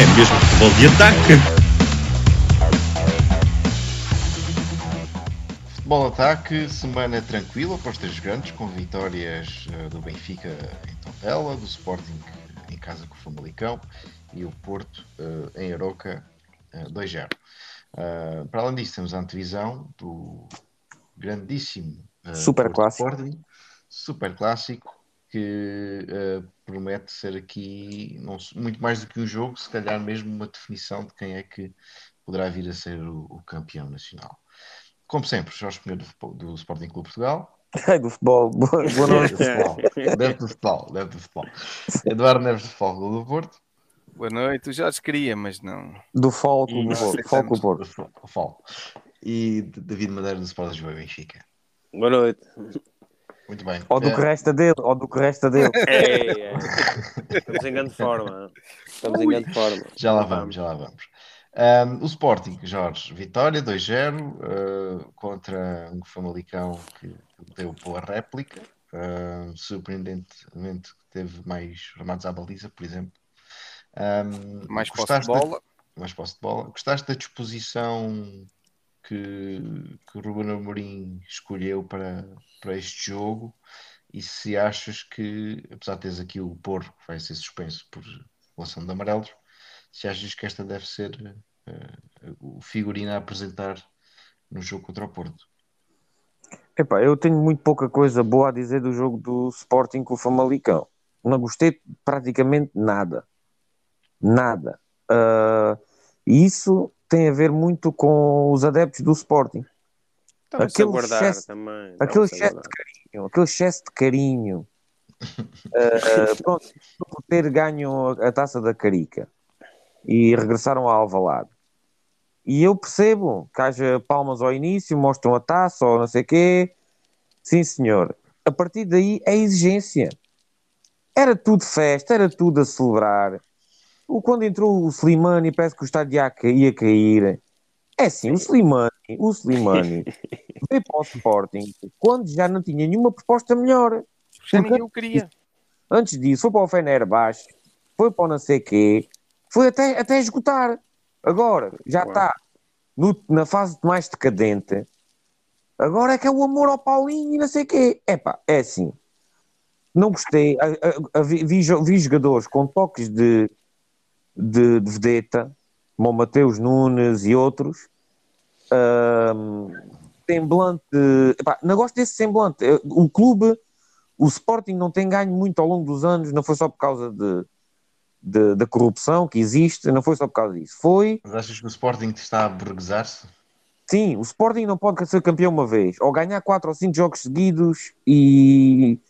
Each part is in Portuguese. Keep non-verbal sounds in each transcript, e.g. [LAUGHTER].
É mesmo futebol de ataque. Futebol Ataque, semana tranquila para os três grandes, com vitórias eh, do Benfica em Tondela, do Sporting em casa com o Famalicão e o Porto eh, em Aroca eh, 2-0. Uh, para além disso, temos a antevisão do grandíssimo Super clássico. Sporting, super clássico, que promete ser aqui não muito mais do que um jogo, se calhar mesmo uma definição de quem é que poderá vir a ser o, o campeão nacional. Como sempre, Jorge Pinheiro do, do Sporting Clube Portugal, [LAUGHS] do futebol. Boa, [LAUGHS] noite. do futebol, dentro do futebol, dentro do futebol. Eduardo Neves do Futebol do Porto, Boa noite, o Jorge queria, mas não. Do Foco, E do nós Porto. do Porto. Fo- Fol, e David Madeira do Sport Lisboa e Benfica. Boa noite. Muito bem. Ou do Eh, que resta dele, ou do que resta dele. É, é. [LAUGHS] Estamos em grande forma. Estamos em grande forma. Já lá vamos, já lá vamos. Ahm, o Sporting, Jorge, vitória 2-0 ah, contra um Famalicão que deu boa réplica. Ah, surpreendentemente teve mais remates à baliza, por exemplo. Ahm, Mais posse de gostaste da- bola. mais posse de bola. Gostaste da disposição que, que o Ruben Amorim escolheu para, para este jogo? E se achas que, apesar de teres aqui o Porro, que vai ser suspenso por relação de amarelos, se achas que esta deve ser eh, o figurino a apresentar no jogo contra o Porto? Epá, eu tenho muito pouca coisa boa a dizer do jogo do Sporting com o Famalicão. Não gostei praticamente nada. Nada. E isso tem a ver muito com os adeptos do Sporting. Aquele guardar excesso- também. Aquele excesso guardar. carinho, aquele excesso de carinho. [LAUGHS] Ah, pronto, por ter ganho a, a taça da Carica e regressaram ao Alvalade. E eu percebo que haja palmas ao início, mostram a taça ou não sei o quê. Sim, senhor. A partir daí é exigência. Era tudo festa, era tudo a celebrar. O, quando entrou o Slimani, parece que o estádio ia, ia cair. É assim, o Slimani, o Slimani [LAUGHS] veio para o Sporting quando já não tinha nenhuma proposta melhor. Já ninguém o queria. Antes disso, foi para o Fenerbahçe, foi para o não sei quê, foi até, até esgotar. Agora, já Uau. está no- na fase mais decadente. Agora é que é o amor ao Paulinho e não sei quê. Epá, é assim. Não gostei. A- a- a- vi, vi jogadores com toques de, de, de vedeta, como Mateus Nunes e outros. Semblante. Epá, não gosto desse semblante. O clube, o Sporting não tem ganho muito ao longo dos anos, não foi só por causa de, de- da corrupção que existe, não foi só por causa disso. Foi Mas achas que o Sporting está a burguesar-se? Sim, o Sporting não pode ser campeão uma vez, ou ganhar quatro ou cinco jogos seguidos e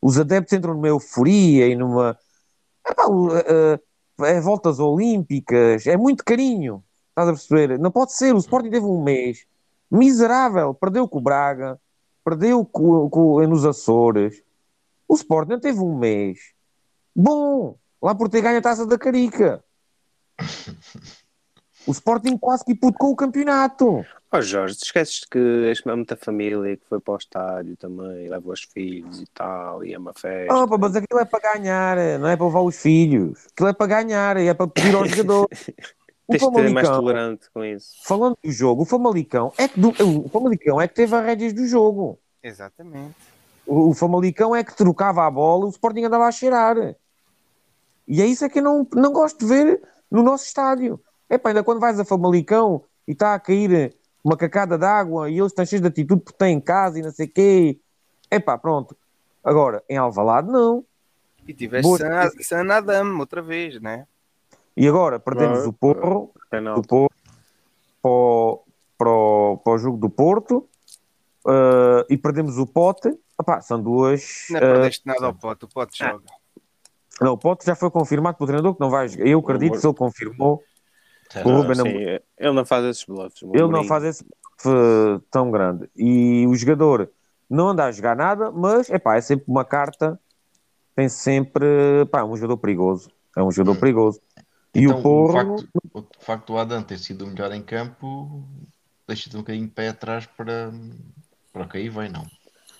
os adeptos entram numa euforia e numa. Epá, eh, eh, é voltas olímpicas, é muito carinho, estás a perceber? Não pode ser, o Sporting teve um mês miserável, perdeu com o Braga, perdeu com, com, nos Açores. O Sporting não teve um mês bom, lá por ter ganho a taça da Carica. [LAUGHS] O Sporting quase que hipotecou o campeonato. Ó Jorge, te esqueces que és muita família que foi para o estádio também, leva os filhos e tal, e é uma festa. Opa, mas aquilo é para ganhar, não é para levar os filhos. Aquilo é para ganhar, é para pedir aos [LAUGHS] jogadores. O Tens de ser mais tolerante com isso. falando do jogo, o Famalicão é que, do- o Famalicão é que teve as rédeas do jogo. Exatamente. O, o Famalicão é que trocava a bola, o Sporting andava a cheirar. E é isso é que eu não, não gosto de ver no nosso estádio. É pá, ainda quando vais a Famalicão e está a cair uma cacada d'água e eles estão cheios de atitude porque têm em casa e não sei o quê. É pá, pronto. Agora, em Alvalade, não. E tiveste Boa San, San Adam outra vez, né? E agora perdemos Claro. o Porro do. Porto para o, para o, para o jogo do Porto eh, e perdemos o Pote. Epá, são duas. Não eh, perdeste nada ao pote, o pote joga. Não, o Pote já foi confirmado pelo treinador que não vai jogar. Eu acredito que se ele confirmou, Será? o Ruben Sim, Amorim- ele não faz esses bluffs. o ele não faz esse f- tão grande. E o jogador não anda a jogar nada, mas epá, é sempre uma carta, tem sempre. Pá, é um jogador perigoso. É um jogador Hum. perigoso. E Então, o Porro. facto, o facto do Adam ter sido o melhor em campo deixa-te um bocadinho de pé atrás para, para o que aí vem, não.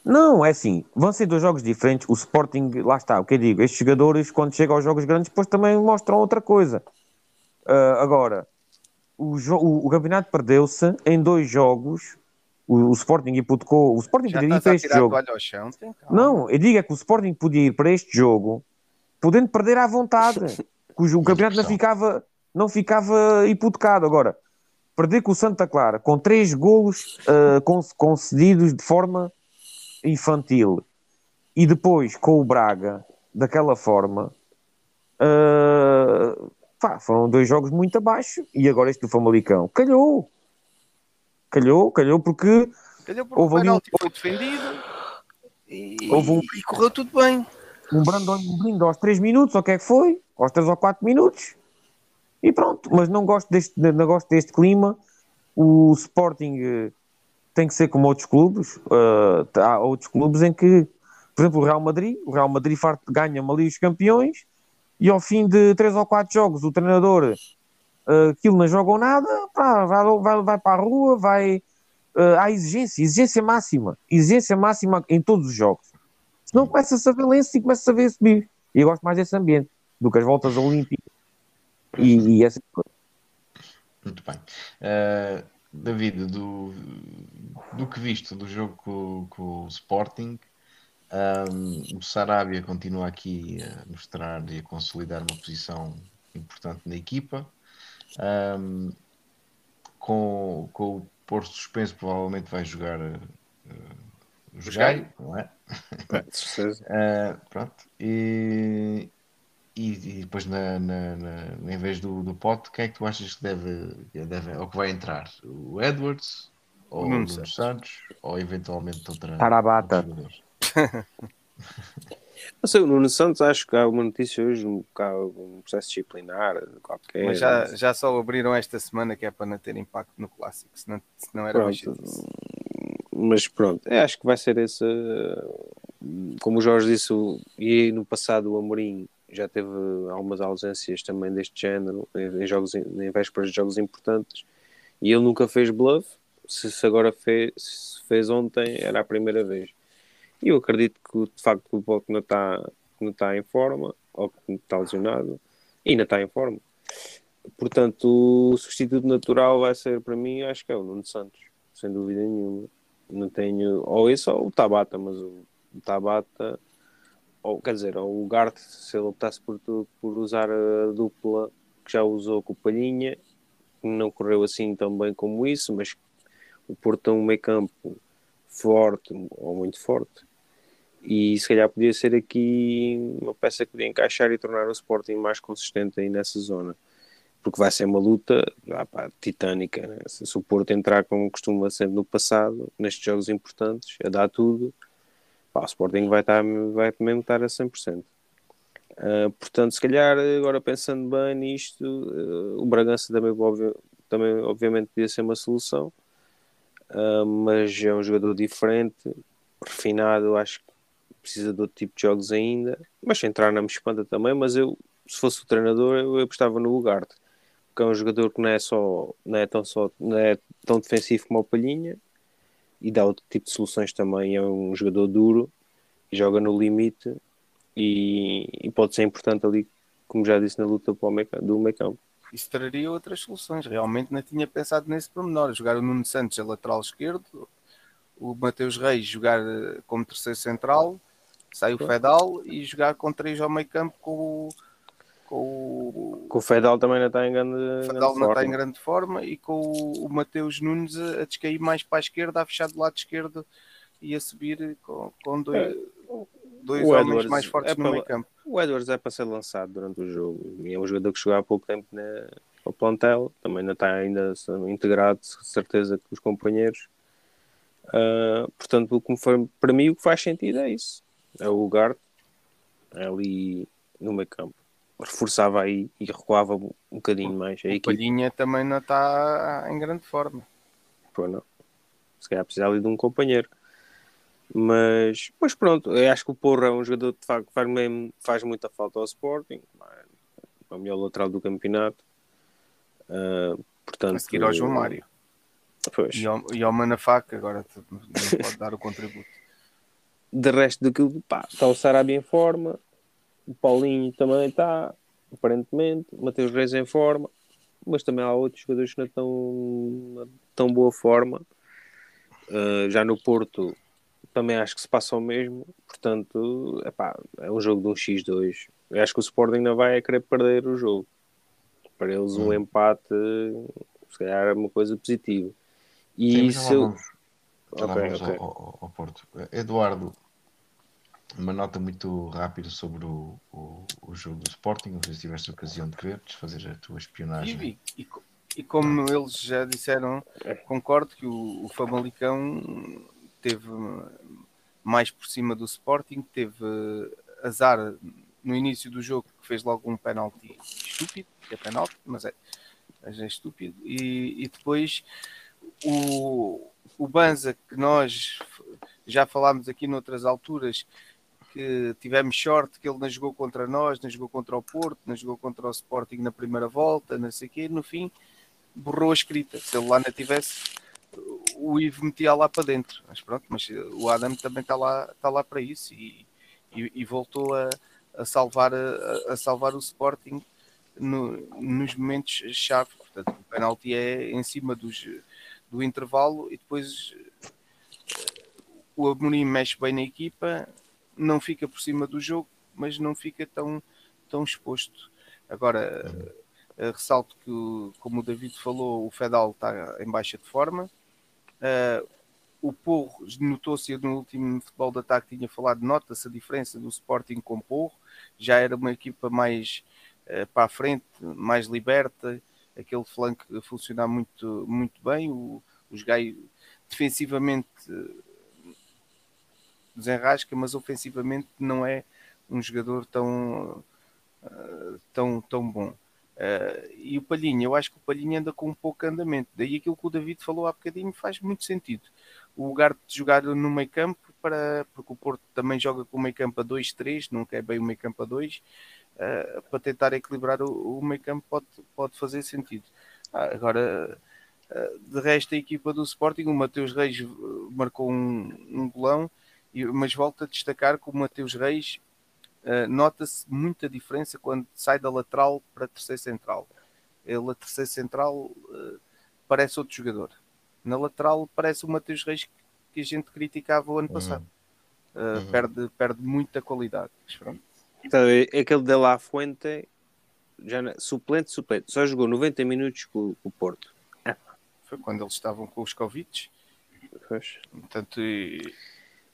Não, é assim, vão ser dois jogos diferentes. O Sporting, lá está, o que eu digo, estes jogadores, quando chegam aos jogos grandes, depois também mostram outra coisa. Ah, agora, o, o, o campeonato perdeu-se em dois jogos. O, o Sporting hipotecou. O Sporting Já podia ir para este jogo. chão. Não, eu digo é que o Sporting podia ir para este jogo podendo perder à vontade. [LAUGHS] cujo o campeonato não ficava, não ficava hipotecado. Agora, perder com o Santa Clara com três golos con- concedidos de forma infantil e depois com o Braga daquela forma, ah, pá, foram dois jogos muito abaixo e agora este do Famalicão calhou. Calhou, calhou porque Calhou porque Houve o ali um- penalti foi defendido e, um- e correu tudo bem. um brando, um brinde aos 3 minutos, ou o que é que foi? Aos 3 ou 4 minutos. E pronto, mas não gosto deste, não gosto deste clima. O Sporting eh, tem que ser como outros clubes. eh, há outros clubes em que, por exemplo, o Real Madrid, o Real Madrid farto- ganha-me ali os campeões e ao fim de 3 ou 4 jogos o treinador eh, aquilo não jogam nada, pá, vai, vai, vai para a rua, vai. eh, há exigência, exigência máxima, exigência máxima em todos os jogos. Senão começa-se a ver lenço e começa-se a ver subir. E eu gosto mais desse ambiente do que as voltas olímpicas e, e essa coisa. Muito bem. Uh, David, do, do que viste do jogo com, com o Sporting, um, o Sarabia continua aqui a mostrar e a consolidar uma posição importante na equipa. Um, com, com o Porto suspenso, provavelmente vai jogar uh, o Jogai, não é? É, de certeza. Uh, [LAUGHS] pronto. E, e, e depois, na, na, na- em vez do, do Pote, quem é que tu achas que deve, deve ou que vai entrar? O Edwards? Ou O o Nuno Santos. Santos? Ou eventualmente outra. Tarabata. outros jogadores? Não sei, o Nuno Santos, acho que há uma notícia hoje, um, um processo disciplinar qualquer. Mas já, já só abriram esta semana que é para não ter impacto no clássico, senão, senão era mais Pronto. chatice. Mas pronto, é, acho que vai ser esse. Como o Jorge disse, e no passado o Amorim já teve algumas ausências também deste género, em, jogos, em vésperas de jogos importantes, e ele nunca fez bluff. Se, se agora fez, se fez ontem, era a primeira vez. E eu acredito que de facto o Bolt não está não está em forma, ou que está lesionado, e ainda está em forma. Portanto, o substituto natural vai ser para mim, acho que é o Nuno Santos, sem dúvida nenhuma. Não tenho, ou esse ou o Tabata, mas o, Tabata, ou quer dizer, ou o Gart, se ele optasse por, por usar a dupla que já usou com o Palhinha, não correu assim tão bem como isso, mas o Porto tem um meio campo forte, ou muito forte, e se calhar podia ser aqui uma peça que podia encaixar e tornar o Sporting mais consistente aí nessa zona porque vai ser uma luta ah, pá, titânica. né? Se, o Porto entrar como costuma sempre no passado, nestes jogos importantes, a dar tudo, pá, o Sporting vai, estar, vai mesmo estar a 100%. Ah, portanto, se calhar, agora pensando bem nisto, ah, o Bragança também, obvi- também, obviamente, podia ser uma solução, Ah, mas é um jogador diferente, refinado, acho que precisa de outro tipo de jogos ainda, mas se entrar não me espanta também, mas eu, se fosse o treinador, eu apostava no Ugarte, porque é um jogador que não é só, não é tão só, não é tão defensivo como o Palhinha, e dá outro tipo de soluções também, é um jogador duro, joga no limite, e, e pode ser importante ali, como já disse, na luta para o do meio campo. Isso traria outras soluções. Realmente não tinha pensado nesse pormenor. Jogar o Nuno Santos a lateral esquerdo, o Mateus Reis jogar eh, como terceiro central, sai o Fedal e jogar com três ao meio campo com o. Com o Com o Fedal também não está em grande, o grande Fedal não está forma. em grande forma e com o, o Mateus Nunes a, a descair mais para a esquerda, a fechar do lado esquerdo e a subir com, com dois, dois o homens Edwards mais fortes é no meio campo. O Edwards é para ser lançado durante o jogo e é um jogador que chegou há pouco tempo na, ao plantel, também não está ainda integrado, de certeza, com os companheiros. Ah, portanto, o que me foi, para mim, o que faz sentido é isso: é o lugar, é ali no meio campo. Reforçava aí e recuava um bocadinho mais a O equipe. Palhinha também não está em grande forma. Pô, não. Se calhar precisa ali de um companheiro. Mas, mas pronto, eu acho que o Porro é um jogador que faz, mesmo, faz muita falta ao Sporting. É o melhor lateral do campeonato. Ah, portanto, A seguir ao João Mário. Pois. E ao, e ao Manafá, que agora não pode dar o contributo. De resto daquilo, pá, está o Sarabia em forma, o Paulinho também está, aparentemente, o Mateus Reis em forma, mas também há outros jogadores que não estão tão boa forma. Uh, já no Porto também acho que se passa o mesmo, portanto, epá, é um jogo de um X2. Eu acho que o Sporting não vai querer perder o jogo. Para eles, um empate, se calhar, é uma coisa positiva. E Sim, mas já lá se eu- vamos, já lá Ok, vamos ok. Ao, ao- Porto. Eduardo, uma nota muito rápida sobre o, o, o jogo do Sporting. Não sei se tiveste a ocasião de ver, de fazer a tua espionagem. E, e, e como eles já disseram, concordo que o, o Famalicão teve mais por cima do Sporting, teve azar no início do jogo que fez logo um penalti estúpido, que é penalti, mas é, mas é estúpido, e, e depois o, o Banza que nós já falámos aqui noutras alturas que tivemos sorte que ele não jogou contra nós, não jogou contra o Porto, não jogou contra o Sporting na primeira volta, não sei o quê, no fim borrou a escrita. Se ele lá não tivesse, o Ivo metia lá para dentro. Mas pronto, mas o Adam também está lá, está lá para isso e, e, e voltou a, a salvar, a, a salvar o Sporting no- nos momentos chave. Portanto, o penalti é em cima dos, do intervalo e depois eh, o Amorim mexe bem na equipa, não fica por cima do jogo, mas não fica tão, tão exposto. Agora, eh, ressalto que, como o David falou, o Fedal está em baixa de forma. Eh, o Porro, notou-se no último futebol de ataque, tinha falado, nota-se a diferença do Sporting com o Porro, já era uma equipa mais eh, para a frente, mais liberta, aquele flanco a funcionar muito, muito bem, o, os gajos defensivamente eh, desenrasca, mas ofensivamente não é um jogador tão, eh, tão, tão bom. Eh, e o Palhinha, eu acho que o Palhinha anda com um pouco andamento. Daí aquilo que o David falou há bocadinho faz muito sentido. O lugar de jogar no meio campo, para, porque o Porto também joga com o meio campo a 2-3, nunca é bem o meio campo a 2, eh, para tentar equilibrar o, o meio campo pode, pode fazer sentido. Ah, agora, eh, de resto, a equipa do Sporting, o Mateus Reis eh, marcou um, um golão, e- mas volto a destacar que o Mateus Reis Uh, nota-se muita diferença quando sai da lateral para a terceira central. Ele, a terceira central, uh, parece outro jogador. Na lateral, parece o Mateus Reis que a gente criticava o ano passado. Uh, perde, perde muita qualidade. Mas pronto. Tá a? Aquele de La Fuente, já na- suplente, suplente, só jogou 90 minutos com, com o Porto. Foi quando eles estavam com os Covid. Pois. Portanto, e-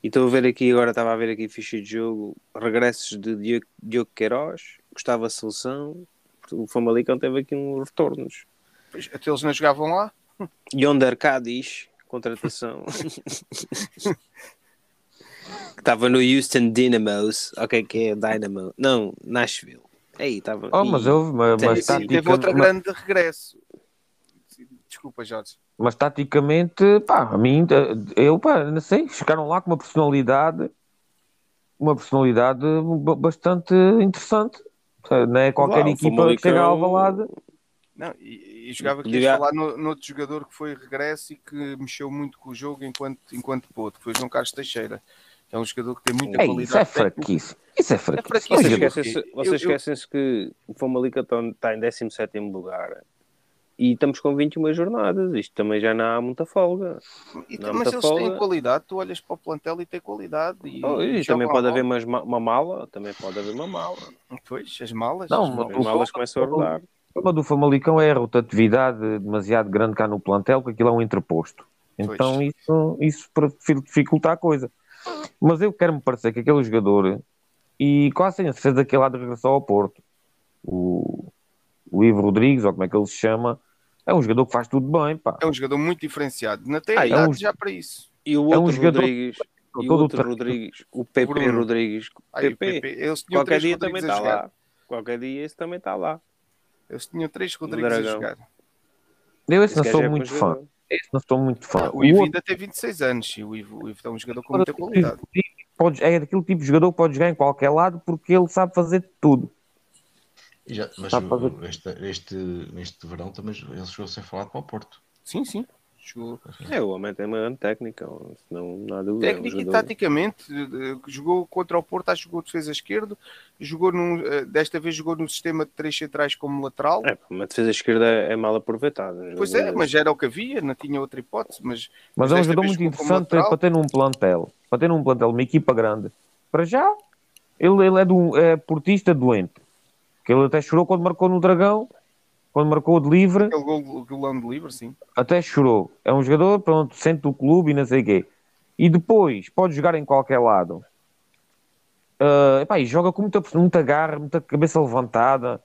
E estou a ver aqui, agora estava a ver aqui ficha de jogo, regressos de Diogo, Queiroz, Gustavo Seleção, o Famalicão teve aqui uns retornos. pois, até eles não jogavam lá. Yonder Cádiz, contratação. [LAUGHS] que estava no Houston Dynamos, ok, que é Dynamo, não, Nashville. Aí estava. Oh, mas houve, mas, Tem- mas, sim, teve mas, grande regresso. Desculpa, Jorge. mas taticamente, pá, a mim, eu, pá, não sei, chegaram lá com uma personalidade, uma personalidade ba- bastante interessante. Não é qualquer o equipa que chega a Alvalade. Não, e, e jogava aqui a falar no, no outro jogador que foi regresso e que mexeu muito com o jogo enquanto, enquanto pôde, que foi João Carlos Teixeira. Que É um jogador que tem muita Ei, qualidade. isso é fraquíce. Isso é Vocês eu- jogador- esquecem-se eu- vocês esquecem-se que o Famalicão está- está em 17 lugar e estamos com 21 jornadas. Isto também já não há muita folga. E, há mas muita eles folga. têm qualidade, tu olhas para o plantel e tem qualidade. E, Oh, e jogam também pode haver bola. umas ma- uma mala, também pode haver uma mala. Pois, as malas. Não, as malas. As malas começam a rodar. O problema do Famalicão é a rotatividade demasiado grande cá no plantel, que aquilo é um interposto. Então Pois. isso, isso para- dificulta a coisa. Mas eu quero-me parecer que aquele jogador, e quase tenho a certeza que ele há de regressar ao Porto, o, o Ivo Rodrigues, ou como é que ele se chama, é um jogador que faz tudo bem, pá. É um jogador muito diferenciado. Não tem Ah, idade é um- já para isso. E o É um outro jogador- Rodrigues, E o outro Rodrigues, o PP Bruno. Rodrigues. Aí, o PP, PP, qualquer dia também Rodrigues a está lá. Qualquer dia esse também está lá. Eles tinham três Rodrigues a jogar. Eu esse Esse não sou é bom muito fã. jogador. Esse não sou muito fã. O Ivo ainda tem 26 anos e o Ivo, o Ivo é um jogador com muita qualidade. pode, é daquele tipo de jogador que pode jogar em qualquer lado porque ele sabe fazer tudo. Já- mas Sabe fazer- este, este, neste verão também ele chegou a ser falado para o Porto. Sim, sim. Jogou. É, o homem tem uma grande técnica, não há dúvida. é um Técnica e taticamente, eh, jogou contra o Porto, acho que jogou defesa esquerdo, jogou num, eh, desta vez jogou no sistema de três centrais como lateral. É, uma defesa esquerda é mal aproveitada. Pois é, mas era o que havia, não tinha outra hipótese. Mas, Mas é um jogador muito interessante para ter num plantel. Para ter num plantel, uma equipa grande. Para já, ele, ele é, do, é portista doente. Que ele até chorou quando marcou no Dragão, quando marcou de livre, Aquele gol, golão de livre, sim. até chorou. É um jogador, pronto, sente o clube e não sei o quê. E depois, pode jogar em qualquer lado. Ah, epá, e joga com muita, muita garra, muita cabeça levantada.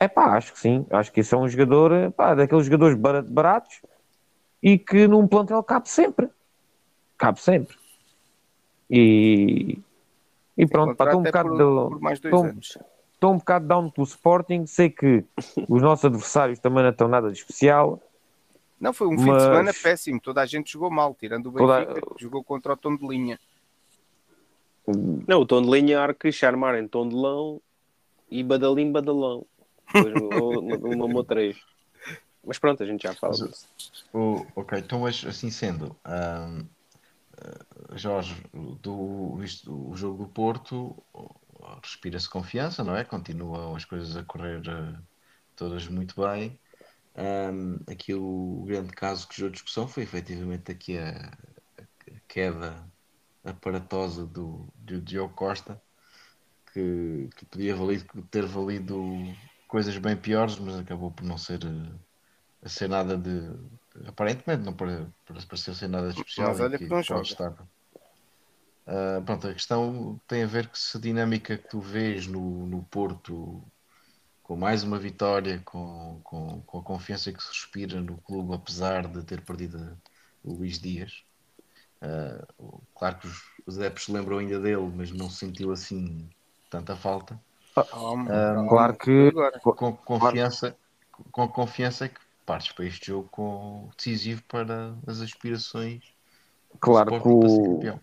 É epá, acho que sim. Acho que esse é um jogador, epá, daqueles jogadores bara- baratos e que num plantel cabe sempre. Cabe sempre. E, e pronto, pá, estou um é bocado. por, do- por mais dois estou- anos. Estou um bocado down pelo Sporting. Sei que os nossos adversários também não estão nada de especial. Não, foi um fim Mas- de semana péssimo. Toda a gente jogou mal, tirando o Toda- Benfica, que jogou contra o tom de linha. Não, o tom de linha há que charmar em tom de lão e badalim badalão. Depois uma, uma três. Mas pronto, a gente já fala Mas, disso. O- ok, então mas assim sendo, ahm, ah, Jorge, do, isto- o jogo do Porto respira-se confiança, não é? Continuam as coisas a correr ah, todas muito bem. Ahm, aqui o grande caso que gerou discussão foi efetivamente aqui a, a queda aparatosa do, do Diogo Costa, que, que podia valido- ter valido coisas bem piores, mas acabou por não ser. ah, a ser nada de. Aparentemente não parecer ser nada de especial. Mas olha que não joga. estar. Ah, pronto, a questão tem a ver com se a dinâmica que tu vês no, no Porto, com mais uma vitória, com, com, com a confiança que se respira no clube, apesar de ter perdido o Luís Dias. Ah, claro que os, os adeptos se lembram ainda dele, mas não se sentiu assim tanta falta. Ah. Claro que Com confiança, com confiança é que partes para este jogo com, decisivo para as aspirações do Claro que Sporting para ser o, campeão.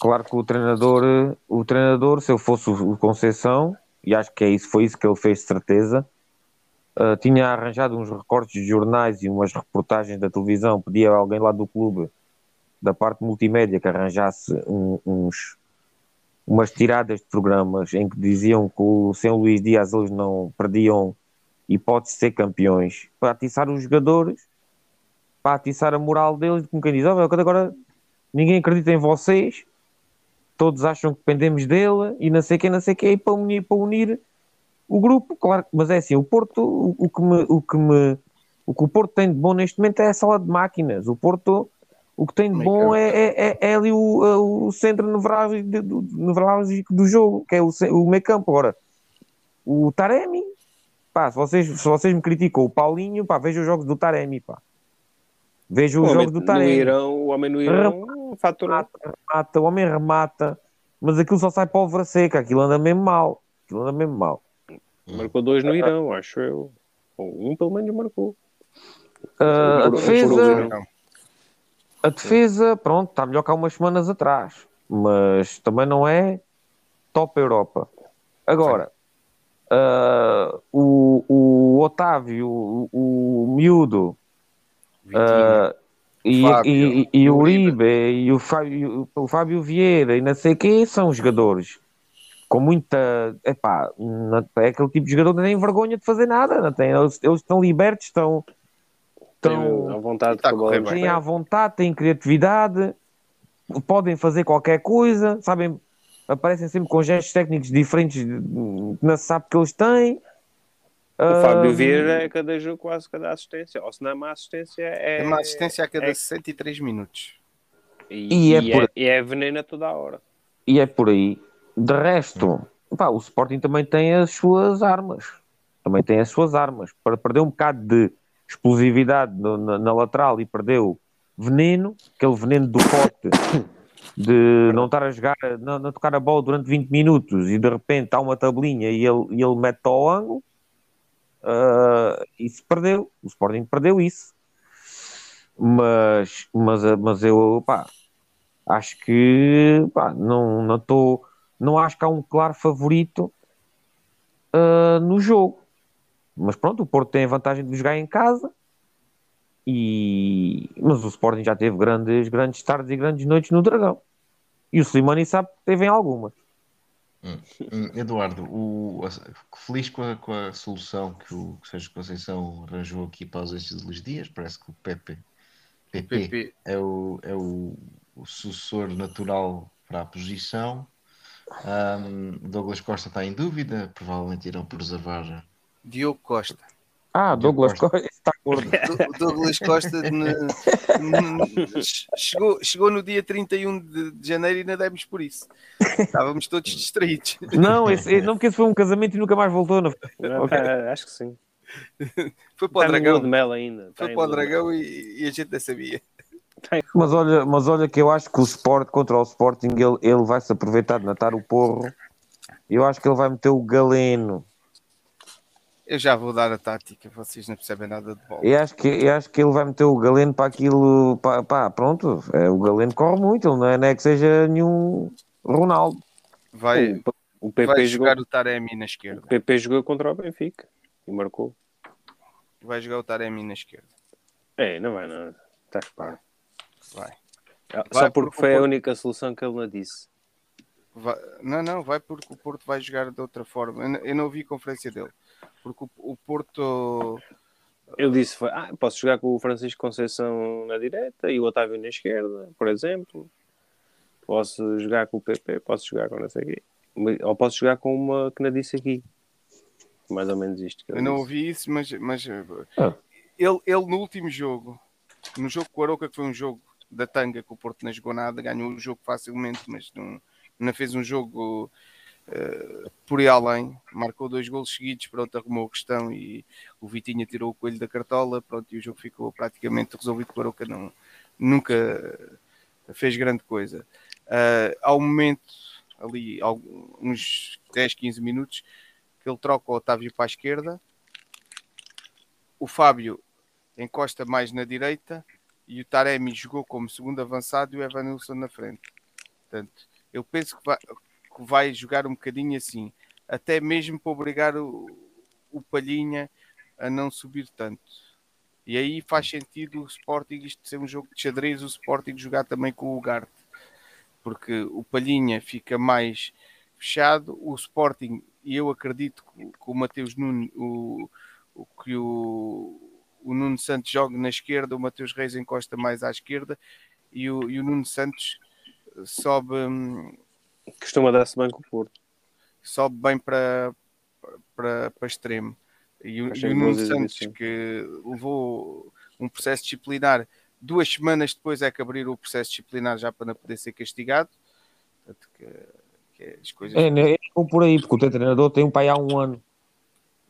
Claro que o treinador, o treinador, se eu fosse o Conceição, e acho que é isso, foi isso que ele fez de certeza, ah, tinha arranjado uns recortes de jornais e umas reportagens da televisão, pedia a alguém lá do clube, da parte multimédia, que arranjasse um- uns, umas tiradas de programas em que diziam que o sem o Luís Dias eles não perdiam hipótese de ser campeões, para atiçar os jogadores, para atiçar a moral deles, como quem diz, "Ó, meu, agora ninguém acredita em vocês, todos acham que dependemos dele e não sei quem, não sei quem, e para unir, para unir o grupo, claro, mas é assim, o Porto, o, o que me, o que me, o que o Porto tem de bom neste momento é a sala de máquinas, o Porto, o que tem de bom é, é, é, é ali o, o centro nevrálgico do, nevrálgico do jogo, que é o, o meio campo, agora, o Taremi, pá, se vocês, se vocês me criticam o Paulinho, pá, vejam os jogos do Taremi, pá. Vejam O homem jogos do no Taremi Irão, o homem no Irão faturou. remata, remata, o homem remata, mas aquilo só sai pólvora seca, aquilo anda mesmo mal. Aquilo anda mesmo mal. Marcou dois no Irão, acho eu. Ou um pelo menos marcou. Ah, a defesa, a defesa, pronto, está melhor que há umas semanas atrás, mas também não é top Europa. Agora, ah, o, o Otávio, o, o Miúdo, ah, e, Fábio, e, e, e o Uribe. Uribe e o Fábio, o Fábio Vieira e não sei quem são jogadores com muita. Epá, não- é aquele tipo de jogador que não tem vergonha de fazer nada, não tem, eles, eles estão libertos, estão, estão, à vontade Tá têm à vontade, têm criatividade, podem fazer qualquer coisa, sabem, aparecem sempre com gestos técnicos diferentes que não se sabe que eles têm. O Fábio Vieira é cada jogo quase cada assistência. Ou se não é uma assistência, é. É uma assistência a cada é- 63 minutos. E, E é e por- é, e é veneno a toda a hora. E é por aí. De resto, pá, o Sporting também tem as suas armas. Também tem as suas armas. Para perder um bocado de explosividade no- na, na lateral e perdeu veneno, aquele veneno do pote [COUGHS] de não estar a jogar, não, não tocar a bola durante 20 minutos e de repente há uma tabelinha e ele, e ele mete ao ângulo, uh, isso perdeu. O Sporting perdeu isso. Mas, mas, mas eu pá, acho que pá, não não estou não acho que há um claro favorito uh, no jogo. Mas pronto, o Porto tem a vantagem de jogar em casa. E... Mas o Sporting já teve grandes, grandes tardes e grandes noites no Dragão. E o Slimani sabe que teve em algumas. Hum, hum, Eduardo, o, feliz com a, com a solução que o Sérgio Conceição arranjou aqui para os ausência de Luís Dias, parece que o PP. é, o, é o, o sucessor natural para a posição. Um, Douglas Costa está em dúvida, provavelmente irão preservar. Diogo Costa. Ah, Douglas Costa. Costa está gordo. [LAUGHS] Do- Douglas Costa ne- chegou, chegou no dia 31 de, de janeiro e ainda demos por isso. Estávamos todos distraídos. Não, esse, não, porque esse foi um casamento e nunca mais voltou. Não. Não, Ok. tá, acho que sim. Foi para o Dragão. de mel ainda. Foi para o de. Dragão e, e a gente não sabia. Mas olha, mas olha que eu acho que o Sport contra o Sporting ele, ele vai se aproveitar de matar o porro. Eu acho que ele vai meter o galeno. Eu já vou dar a tática, vocês não percebem nada de bola. Eu acho que, eu acho que ele vai meter o galeno para aquilo. Pá, pá, pronto, é, o galeno corre muito, ele não é, não é que seja nenhum Ronaldo. Vai, O PP vai jogou, jogar o Taremi na esquerda. o PP jogou contra o Benfica e marcou. Vai jogar o Taremi na esquerda. É, não vai nada. Estás parvo. Vai. Vai, Só porque foi o a única solução que ele não disse. Vai- Não, não, vai porque o Porto vai jogar de outra forma. Eu não- Eu não ouvi a conferência dele. Porque o, o Porto. Ele disse: foi, ah, posso jogar com o Francisco Conceição na direita e o Otávio na esquerda, por exemplo. Posso jogar com o PP, posso jogar com não sei o quê. Ou posso jogar com uma que não disse aqui. Mais ou menos isto. Que ele Eu não disse. ouvi isso, mas, mas Ah. ele, ele no último jogo, no jogo com o Aroca, que foi um jogo da tanga, que o Porto não jogou nada, ganhou o jogo facilmente, mas não, não fez um jogo eh, por aí além. Marcou dois golos seguidos, pronto, arrumou a questão e o Vitinha tirou o coelho da cartola, pronto, e o jogo ficou praticamente resolvido. O Aroca não, nunca fez grande coisa. Ah, ao momento, ali, algum- uns 10, 15 minutos, que ele troca o Otávio para a esquerda, o Fábio encosta mais na direita e o Taremi jogou como segundo avançado e o Evanilson na frente. Portanto, eu penso que vai, que vai jogar um bocadinho assim, até mesmo para obrigar o, o Palhinha a não subir tanto. E aí faz sentido o Sporting, isto ser um jogo de xadrez, o Sporting jogar também com o Ugarte, porque o Palhinha fica mais fechado, o Sporting, e eu acredito que, que o Mateus Nunes, o, o que o, o Nuno Santos joga na esquerda, o Mateus Reis encosta mais à esquerda e o, e o Nuno Santos sobe, hum, Costuma dar-se bem com o Porto. sobe bem para, para, para extremo. E o, e Nuno Santos, exibições. que levou um processo disciplinar, duas semanas depois é que abriram o processo disciplinar já para não poder ser castigado. Portanto, que, que as coisas É, né, é ou por aí, porque o teu treinador tem um pai há um ano.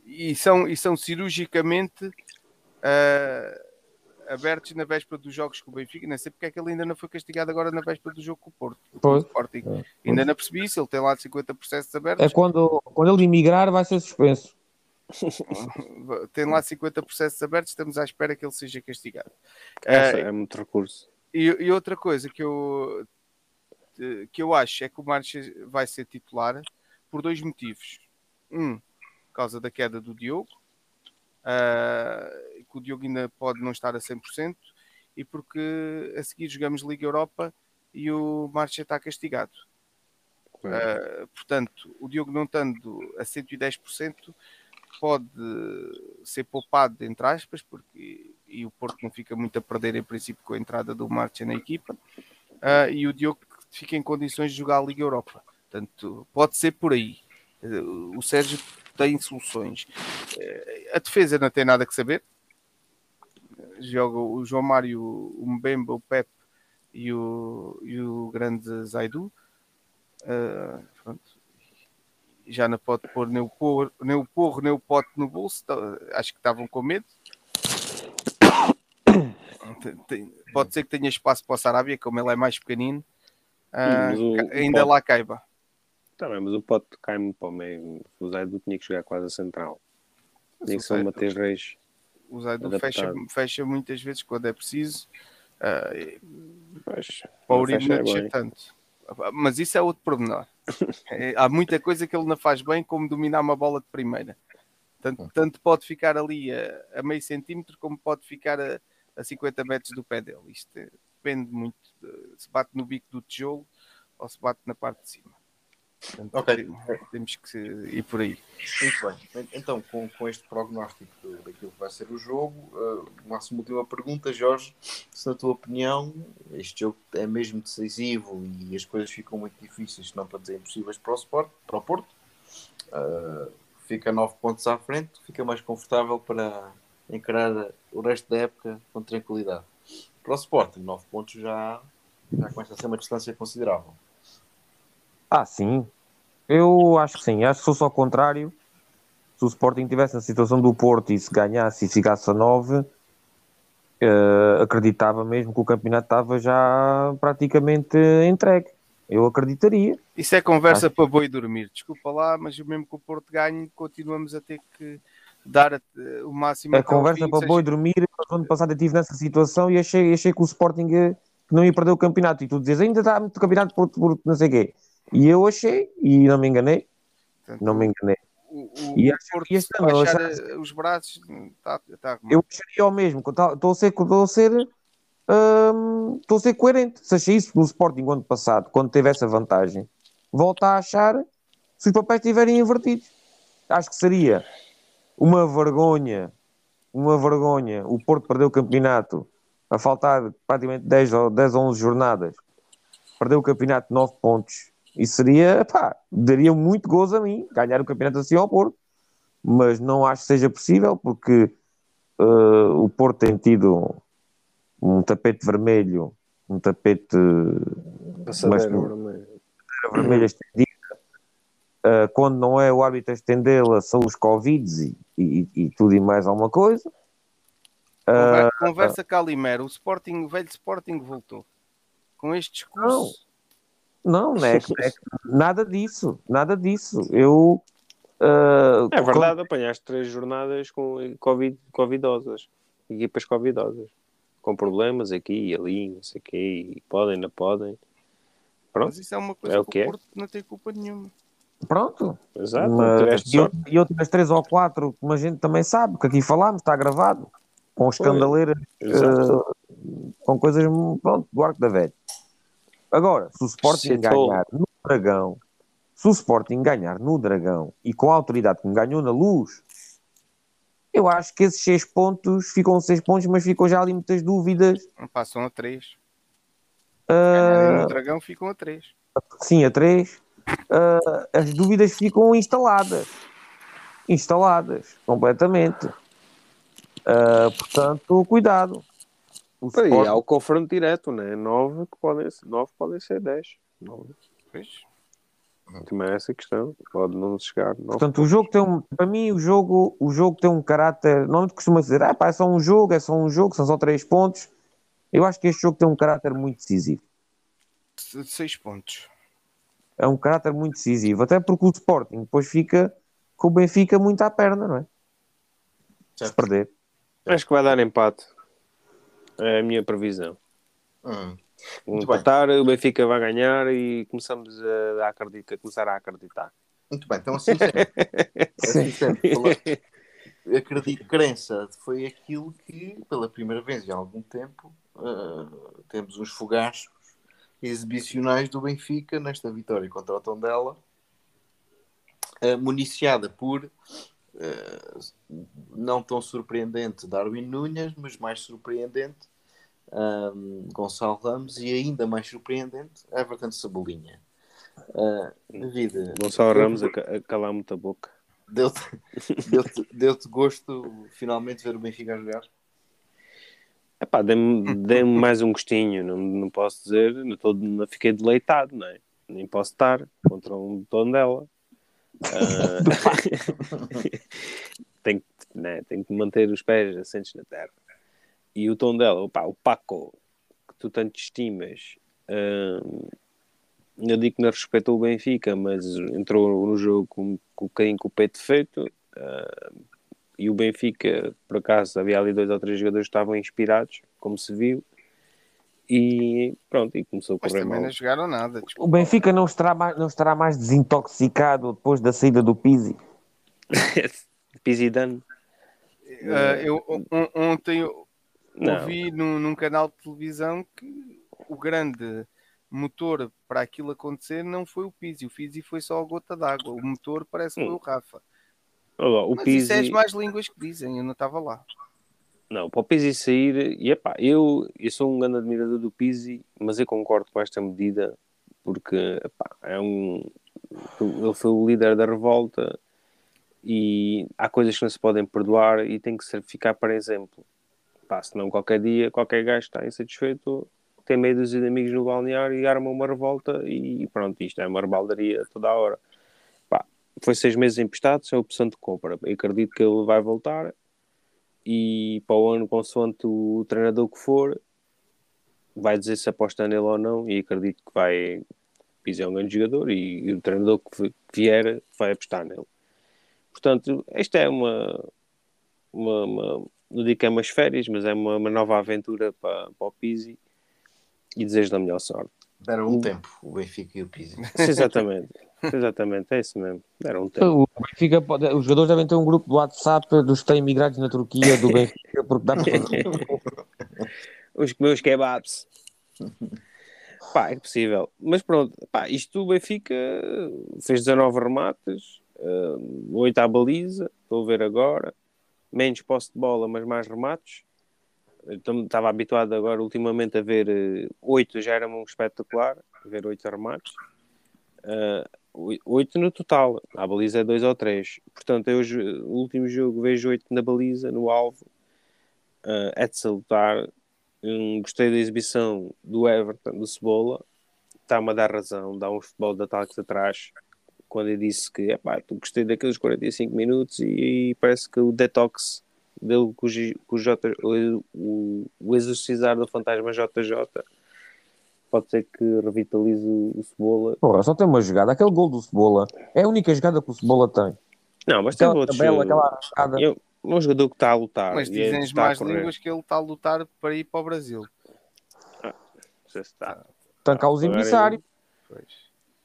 e são, e são cirurgicamente ah, abertos na véspera dos jogos com o Benfica. Não sei porque é que ele ainda não foi castigado agora na véspera do jogo com o Porto. com o Pois. Sporting. Ainda não percebi isso. Ele tem lá 50 processos abertos. É quando, quando ele emigrar, vai ser suspenso. [LAUGHS] Tem lá 50 processos abertos. Estamos à espera que ele seja castigado. É, Ah, é muito recurso. E, e outra coisa que eu, eh, que eu acho é que o Marches vai ser titular por dois motivos. Um, por causa da queda do Diogo, ah, que o Diogo ainda pode não estar a 100%, e porque a seguir jogamos Liga Europa e o Marcha está castigado. Ah, portanto, o Diogo não estando a 110% pode ser poupado, entre aspas, porque e o Porto não fica muito a perder em princípio com a entrada do Marcha na equipa, Ah, e o Diogo fica em condições de jogar a Liga Europa. Portanto, pode ser por aí. O Sérgio tem soluções. Eh, A defesa não tem nada que saber. Joga o João Mário, o Mbemba, o Pep e o, e o grande Zaidu. Pronto. Já não pode pôr nem o porro, nem o, porro, nem o pote no bolso. Tá- Acho que estavam com medo. Pode ser que tenha espaço para o Sarabia, como ele é mais pequenino. o ainda lá caiba. Tá bem, mas o pote cai-me para o meio. O Zaidu tinha que jogar quase a central. Tinha que ser o Mateus Reis. O Zaidu fecha, fecha muitas vezes quando é preciso. Pois, para o Uribe não descer bem. tanto. Mas isso é outro pormenor. [LAUGHS] É, há muita coisa que ele não faz bem, como dominar uma bola de primeira. Tanto, tanto pode ficar ali a, a meio centímetro, como pode ficar a, a 50 metros do pé dele. Isto é- depende muito de- se bate no bico do tijolo ou se bate na parte de cima. Ok. tem- Temos que ir por aí. Muito bem. Então, com, com este prognóstico daquilo que vai ser o jogo, uh, uma última pergunta, Jorge, se na tua opinião este jogo é mesmo decisivo e as coisas ficam muito difíceis, se não para dizer impossíveis para o, Sport, para o Porto, uh, fica 9 pontos à frente, fica mais confortável para encarar o resto da época com tranquilidade. Para o Sporting, 9 pontos já, já começa a ser uma distância considerável. Ah, sim. Eu acho que sim. Acho que se fosse ao contrário, se o Sporting tivesse na situação do Porto e se ganhasse e ficasse a 9, eh, acreditava mesmo que o campeonato estava já praticamente entregue. Eu acreditaria. Isso é conversa para boi dormir. Desculpa lá, mas mesmo que o Porto ganhe, continuamos a ter que dar a- o máximo. A ao conversa fim, para seja- boi dormir, mas ano passado eu estive nessa situação e achei, achei que o Sporting eh, não ia perder o campeonato. E tu dizes, ainda está muito campeonato por, por não sei o quê. E eu achei, e não me enganei, Portanto, não me enganei. o, o, E acho que este ano eh, os braços, está tá, Eu acharia o mesmo, tá- estou a ser, estou a ser, hum, estou a ser coerente. Se achei isso no Sporting ano passado, quando teve essa vantagem, volto a achar se os papéis estiverem invertidos. Acho que seria uma vergonha, uma vergonha o Porto perder o campeonato a faltar praticamente 10 ou 10 ou 11 jornadas, perder o campeonato de 9 pontos. Isso seria, pá, daria muito gozo a mim, ganhar o campeonato assim ao Porto. Mas não acho que seja possível, porque Uh, o Porto tem tido um tapete vermelho, um tapete Passadeira Mas- vermelha. vermelha estendida. Uh, quando não é o árbitro a estendê-la, são os Covids e, e- e tudo e mais alguma coisa. Uh, Conver- Conversa Calimero, o Sporting, o velho Sporting voltou. Com este discurso, não, não é, é [LAUGHS] nada disso, nada disso. Eu. uh, É verdade, apanhaste três jornadas com COVID, covidosas, equipas covidosas, com problemas aqui e ali, não sei o quê, e podem, não podem. Pronto, mas isso é uma coisa É o que é. o Porto não tem culpa nenhuma. Pronto, exato, Mas, e, outras três ou quatro, como a gente também sabe, que aqui falámos, está gravado, com escandaleiras, eh, com coisas pronto, do arco da velha. Agora, se o Sporting Citou. ganhar no Dragão, se o Sporting ganhar no Dragão e com a autoridade que me ganhou na luz, eu acho que esses seis pontos ficam seis pontos, mas ficam já ali muitas dúvidas. Não passam a 3. ah, no Dragão ficam a 3. sim, a três, ah, as dúvidas ficam instaladas. Instaladas, completamente. Ah, portanto, cuidado. O E Sporting- há o confronto direto, né? Nove que podem ser, nove podem ser dez. Nove. Pois. Também é essa a questão. Pode não chegar. Portanto, o jogo tem um, para mim, o jogo, o jogo tem um caráter. Normalmente costuma dizer, ah, pá, é só um jogo, é só um jogo, são só três pontos. Eu acho que este jogo tem um caráter muito decisivo. 6 pontos. É um caráter muito decisivo, até porque o Sporting depois fica com o Benfica muito à perna, não é? Se Certo. perder. Acho que vai dar empate. É a minha previsão. Hum. Bem. empatar, o Benfica vai ganhar e começamos a, acreditar, começar a acreditar. Muito bem, então assim sendo, [LAUGHS] assim fala- acredito, crença foi aquilo que, pela primeira vez em algum tempo, ah, temos uns fogachos exibicionais do Benfica nesta vitória contra o Tondela, ah, municiada por ah, não tão surpreendente Darwin Nunes, mas mais surpreendente um, Gonçalo Ramos e ainda mais surpreendente Everton Cebolinha. Uh, David, Gonçalo Ramos a, a calar muita boca. Deu-te [LAUGHS] deu-te- deu-te gosto finalmente ver o Benfica a jogar? Epá, dê-me dê-me mais um gostinho, não, não posso dizer, não, tô, não fiquei deleitado, não é? Nem posso estar contra um tom dela. [LAUGHS] tem, que, né, tem que manter os pés assentes na terra. E o tom dela, opá, o Paco, que tu tanto estimas, hum, eu digo que não respeitou o Benfica, mas entrou no jogo com, com bocadinho com o peito feito. Uh, e o Benfica, por acaso, havia ali dois ou três jogadores que estavam inspirados, como se viu. E pronto, e começou a Mas correr também mal. não jogaram nada. O desculpa. Benfica não estará, mais, não estará mais desintoxicado depois da saída do Pizzi. [LAUGHS] Pizidano. Ah, eu on- ontem eu ouvi num, num canal de televisão que o grande motor para aquilo acontecer não foi o Pizzi. O Pizzi foi só a gota d'água. O motor parece que foi o Rafa. Olha lá, o Mas isso é as Pizzi, mais línguas que dizem. Eu não estava lá. Não, para o Pizzi sair, e epá, eu, eu sou um grande admirador do Pizzi, mas eu concordo com esta medida, porque epá, é um, ele foi o líder da revolta e há coisas que não se podem perdoar e tem que ser, ficar para exemplo. Pá, senão qualquer dia, qualquer gajo está insatisfeito, tem meio dúzia de amigos no balneário e arma uma revolta e pronto, isto é uma rebaldaria toda a hora. Pá, foi seis meses emprestado, sem opção de compra. Eu acredito que ele vai voltar e para o ano, consoante o treinador que for, vai dizer se aposta nele ou não e acredito que vai Pizzi é um grande jogador e, e o treinador que vi- que vier vai apostar nele. Portanto, esta é uma, uma, uma não digo que é umas férias, mas é uma, uma nova aventura para, para o Pizzi e desejo da melhor sorte. Deram um tempo, o Benfica e o Pizzi. Sim, exatamente, [LAUGHS] exatamente, é isso mesmo. Deram um tempo. O Benfica os jogadores devem ter um grupo do WhatsApp dos que têm imigrados na Turquia, do [LAUGHS] Benfica, porque dá para fazer. [LAUGHS] Os meus kebabs. Pá, é possível. Mas pronto, pá, isto o Benfica fez 19 remates, uh, 8 à baliza, estou a ver agora. Menos posse de bola, mas mais remates. Estava habituado agora ultimamente a ver uh, 8, já era um espetacular, ver 8 remates. Uh, 8 no total, a baliza é 2 ou 3. Portanto, eu, o último jogo vejo 8 na baliza, no alvo. Uh, é de salutar. Hum, gostei da exibição do Everton, do Cebola. Está-me a dar razão, dá um futebol de ataques atrás. Quando eu disse que epá, gostei daqueles 45 minutos e, parece que o detox dele com o, G- com o, J, o, o, o exorcizar do fantasma JJ pode ser que revitalize o, Cebola. Porra, só tem uma jogada. Aquele gol do Cebola é a única jogada que o Cebola tem. Não, mas tem Aquela outros. tabela, aquela arrancada. Eu, um jogador que está a lutar. Mas dizem as está a más línguas que ele está a lutar para ir para o Brasil. Não sei se está. Tancar os Agora emissários. Pois.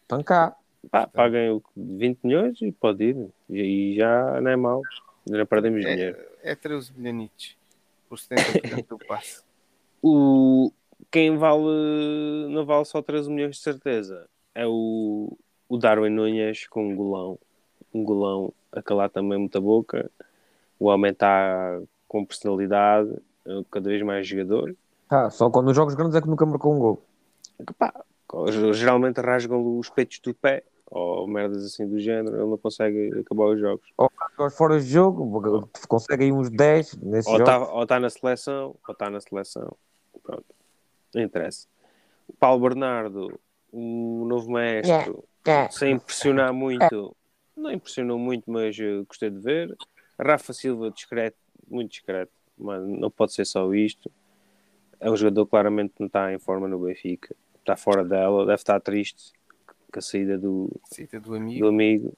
Tancar. Pá, paguem o que- 20 milhões e pode ir. E aí já não é mau. Já perdemos dinheiro. É, é 13 bilhanitos por 70% do passe. [LAUGHS] O, quem vale, não vale só 13 milhões de certeza, é o, o Darwin Nunes com um golão. Um golão a calar também muita boca. O homem está com personalidade, é cada vez mais jogador. Ah, só quando nos jogos grandes é que nunca marcou um gol. Pá, geralmente rasgam os peitos do pé ou merdas assim do género, ele não consegue acabar os jogos. Ou fora de jogo, consegue aí uns 10 nesse Ou jogo. está tá na seleção, ou está na seleção. Pronto. Não interessa. O Paulo Bernardo, o novo mestre, sem impressionar muito, não impressionou muito, mas eh, gostei de ver. Rafa Silva, discreto, muito discreto, mas não pode ser só isto. É um jogador que claramente não está em forma no Benfica, está fora dela, deve estar triste com a saída do, Cita do do amigo. amigo.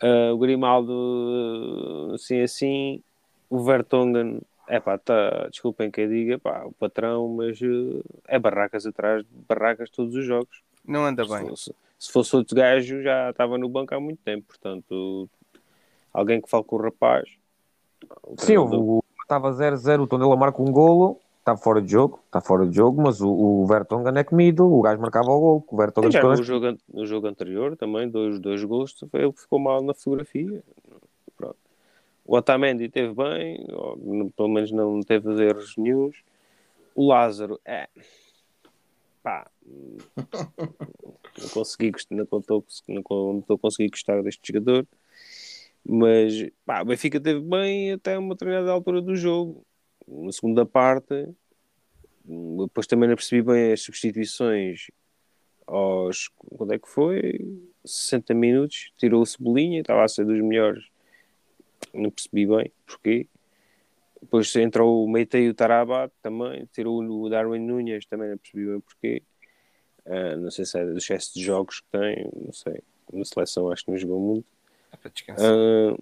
Ah, o Grimaldo, assim assim. O Vertonghen, é pá, tá, desculpem que eu diga, pá, o patrão, mas eh, é barracas atrás de barracas todos os jogos. Não anda Se bem. fosse, se fosse outro gajo, já estava no banco há muito tempo. Portanto, alguém que fale com o rapaz. o Sim, treinador- o estava 0-0, o Tondela marca um golo, está fora de jogo, está fora de jogo, mas o, o Vertonghen é comido, o gajo marcava o gol, o Vertonghen já no jogo, no jogo anterior também, dois, dois gols, ele ficou mal na fotografia. O Otamendi teve bem, ou, pelo menos não teve erros nenhums. O Lázaro, é. Pá. não consegui não estou não estou a conseguir gostar deste jogador. Mas, pá, o Benfica teve bem até uma determinada altura do jogo. Na segunda parte, depois também não percebi bem as substituições aos quando é que foi? 60 minutos, tirou o Cebolinha, estava a ser dos melhores, não percebi bem porquê. Depois entrou o Meite e o Tarabat também, tirou o Darwin Nunes, também não percebi bem porquê. Ah, não sei se é do excesso de jogos que tem, não sei. Na seleção acho que não jogou muito. É para descansar. Ah,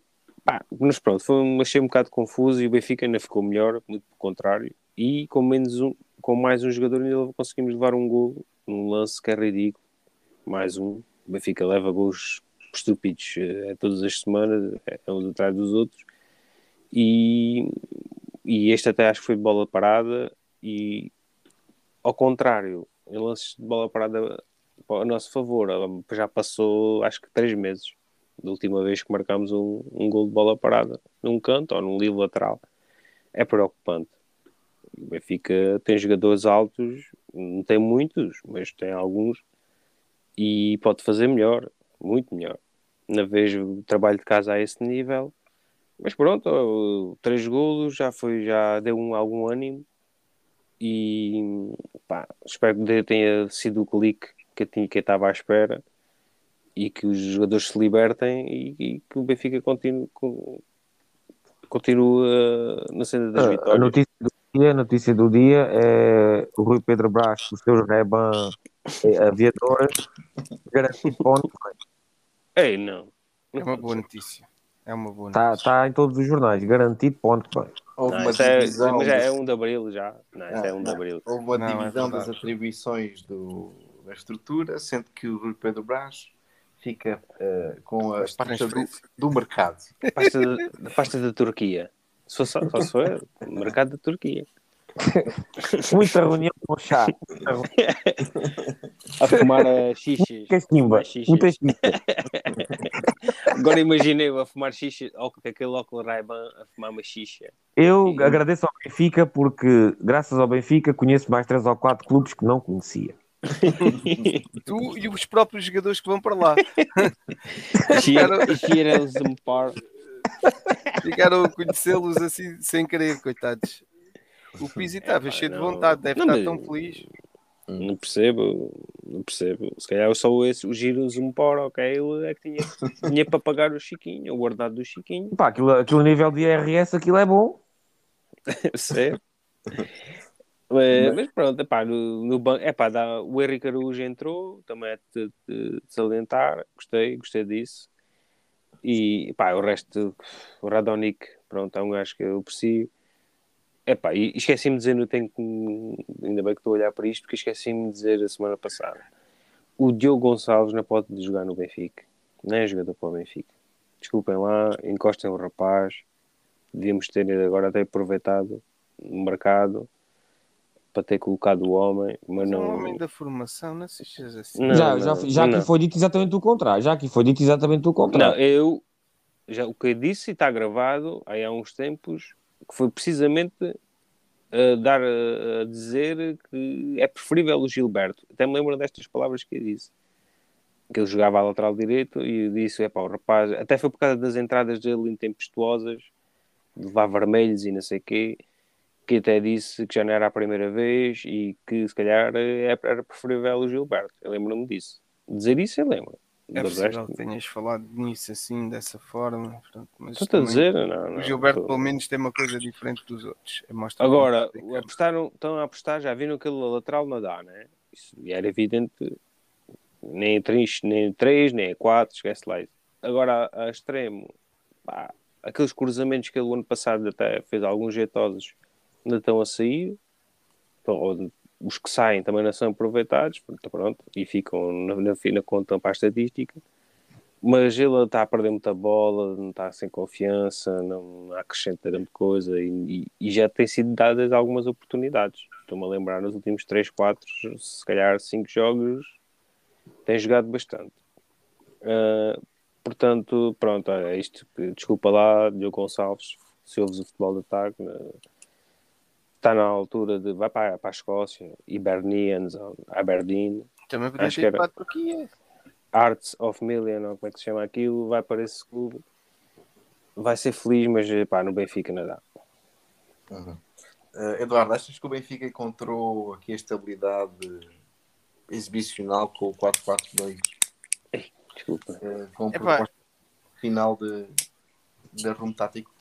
pá, mas pronto, foi, achei um bocado confuso e o Benfica ainda ficou melhor, muito pelo contrário. E com, menos um, com mais um jogador ainda conseguimos levar um gol num lance que é ridículo. Mais um. O Benfica leva gols estúpidos eh, todas as semanas, é é um atrás dos outros. E, e este até acho que foi de bola parada e ao contrário, em lances de bola parada a nosso favor, já passou acho que três meses da última vez que marcámos um, um gol de bola parada num canto ou num livro lateral. É preocupante. O Benfica tem jogadores altos, não tem muitos, mas tem alguns e pode fazer melhor, muito melhor. Na vez o trabalho de casa a esse nível, mas pronto, três golos já foi, já deu um, algum ânimo e pá, espero que tenha sido o clique que eu tinha que eu estava à espera e que os jogadores se libertem e, e que o Benfica continue, co- continue uh, na senda das A vitórias. notícia do dia, a notícia do dia é o Rui Pedro Brás, os seus Reban eh, aviadores, garantido ponto. Ei, não. É uma boa notícia. É uma boa Está notícia. tá em todos os jornais, garantido ponto. Houve Não, uma é, divisão. mas já é das- um de abril já. Não, Ah, é um de não. abril. Houve uma Não, é divisão das verdade. atribuições do, da estrutura, sendo que o Rui Pedro Brás fica eh, com a Mas pasta do, do mercado. Pasta, da- pasta da Turquia. Se só, só se mercado da Turquia. [LAUGHS] Muita reunião com chá, A fumar Fumar xixas. muita ximba. Agora imaginei-o a fumar xixa, ou com aquele óculos Ray-Ban a fumar uma xixa. Eu E- agradeço ao Benfica porque, graças ao Benfica, conheço mais três ou quatro clubes que não conhecia. [LAUGHS] Tu e os próprios jogadores que vão para lá Cheira-os um par. ficaram a conhecê-los assim sem querer, coitados. O Pizzi estava pá, cheio de vontade, deve Não, estar mas- tão feliz. Não percebo, não percebo. Se calhar só esse, o giros um par, ok? Ele é que tinha, tinha para pagar o Chiquinho, o ordenado do Chiquinho. Pá, aquilo, aquilo nível de IRS, aquilo é bom. [LAUGHS] Sério? Mas, mas pronto, epá, no, no banco, epá, dá, o Henrique Araújo entrou, também é de, de, de salientar, gostei, gostei disso. E epá, o resto, o Radonic, pronto, é um gajo que eu aprecio. Epá, e esqueci-me de dizer, eu tenho que, ainda bem que estou a olhar para isto, porque esqueci-me de dizer a semana passada. O Diogo Gonçalves não pode jogar no Benfica, não é jogador para o Benfica. Desculpem lá, encostem o rapaz, devíamos ter agora até aproveitado o mercado para ter colocado o homem, mas Mas é um não. homem da formação, não sejas assim. Não, já já, não, já aqui não. foi dito exatamente o contrário. Já aqui foi dito exatamente o Não, contrário. eu já o que eu disse e está gravado aí há uns tempos que foi precisamente a dar a, a dizer que é preferível o Gilberto. Até me lembro destas palavras que eu disse. Que ele jogava a lateral direito e disse: é pá, o rapaz, até foi por causa das entradas dele intempestuosas, de levar vermelhos e não sei o quê, que até disse que já não era a primeira vez e que se calhar é- era preferível o Gilberto. Eu lembro-me disso. Dizer isso eu lembro. É possível resto, que tenhas falado nisso assim, dessa forma. Pronto, mas Estou a também dizer, não, não, O Gilberto, tô- pelo menos, tem uma coisa diferente dos outros. É mostra Agora, como- apostaram, estão a apostar, já viram aquele lateral não dá, né? Isso era evidente, nem a 3, nem a 3, nem a 4, esquece lá isso. Agora, a, a extremo, pá, aqueles cruzamentos que ele o ano passado até fez alguns jeitosos, ainda estão a sair, ou os que saem também não são aproveitados, pronto, e ficam na, na, na conta para a estatística. Mas ele está a perder muita bola, não está sem confiança, não acrescenta grande coisa e, e- e já tem sido dadas algumas oportunidades. Estou-me a lembrar nos últimos 3, 4, se calhar 5 jogos, tem jogado bastante. Ah, portanto, pronto, é isto. Desculpa lá, Diogo Gonçalves, se ouves o futebol de ataque, né? Está na altura de vai para, para a Escócia, Hibernians, ou Aberdeen, Também podia ter ido para a Turquia. Arts of Million, ou como é que se chama aquilo, vai para esse clube. Vai ser feliz, mas pá, no Benfica não dá. Eh, Eduardo, achas que o Benfica encontrou aqui a estabilidade exibicional com o 4-4-2 Desculpa. eh, com o final de, de rumo tático?